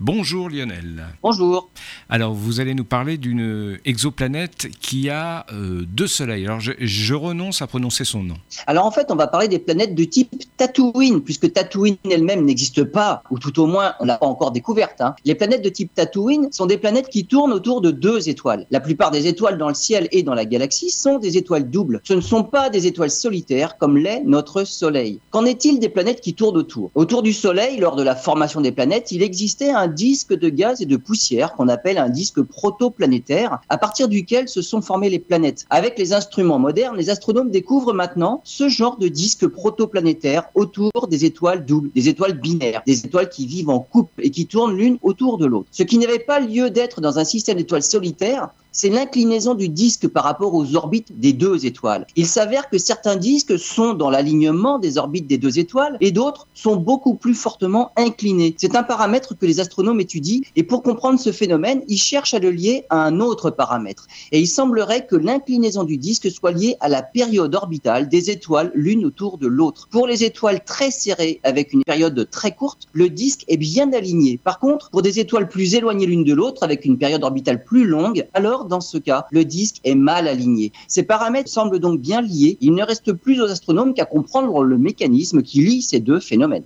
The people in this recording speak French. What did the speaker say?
Bonjour Lionel. Bonjour. Alors vous allez nous parler d'une exoplanète qui a euh, deux soleils. Alors je, renonce à prononcer son nom. Alors en fait on va parler des planètes de type Tatooine, puisque Tatooine elle-même n'existe pas, ou tout au moins on l'a pas encore découverte. Hein. Les planètes de type Tatooine sont des planètes qui tournent autour de deux étoiles. La plupart des étoiles dans le ciel et dans la galaxie sont des étoiles doubles. Ce ne sont pas des étoiles solitaires comme l'est notre Soleil. Qu'en est-il des planètes qui tournent autour? Autour du Soleil, lors de la formation des planètes, il existait un disque de gaz et de poussière qu'on appelle un disque protoplanétaire, à partir duquel se sont formées les planètes. Avec les instruments modernes, les astronomes découvrent maintenant ce genre de disque protoplanétaire autour des étoiles doubles, des étoiles binaires, des étoiles qui vivent en couple et qui tournent l'une autour de l'autre. Ce qui n'avait pas lieu d'être dans un système d'étoiles solitaires, c'est l'inclinaison du disque par rapport aux orbites des deux étoiles. Il s'avère que certains disques sont dans l'alignement des orbites des deux étoiles et d'autres sont beaucoup plus fortement inclinés. C'est un paramètre que les astronomes étudient et pour comprendre ce phénomène, ils cherchent à le lier à un autre paramètre. Et il semblerait que l'inclinaison du disque soit liée à la période orbitale des étoiles l'une autour de l'autre. Pour les étoiles très serrées avec une période très courte, le disque est bien aligné. Par contre, pour des étoiles plus éloignées l'une de l'autre avec une période orbitale plus longue, alors dans ce cas, le disque est mal aligné. Ces paramètres semblent donc bien liés. Il ne reste plus aux astronomes qu'à comprendre le mécanisme qui lie ces deux phénomènes.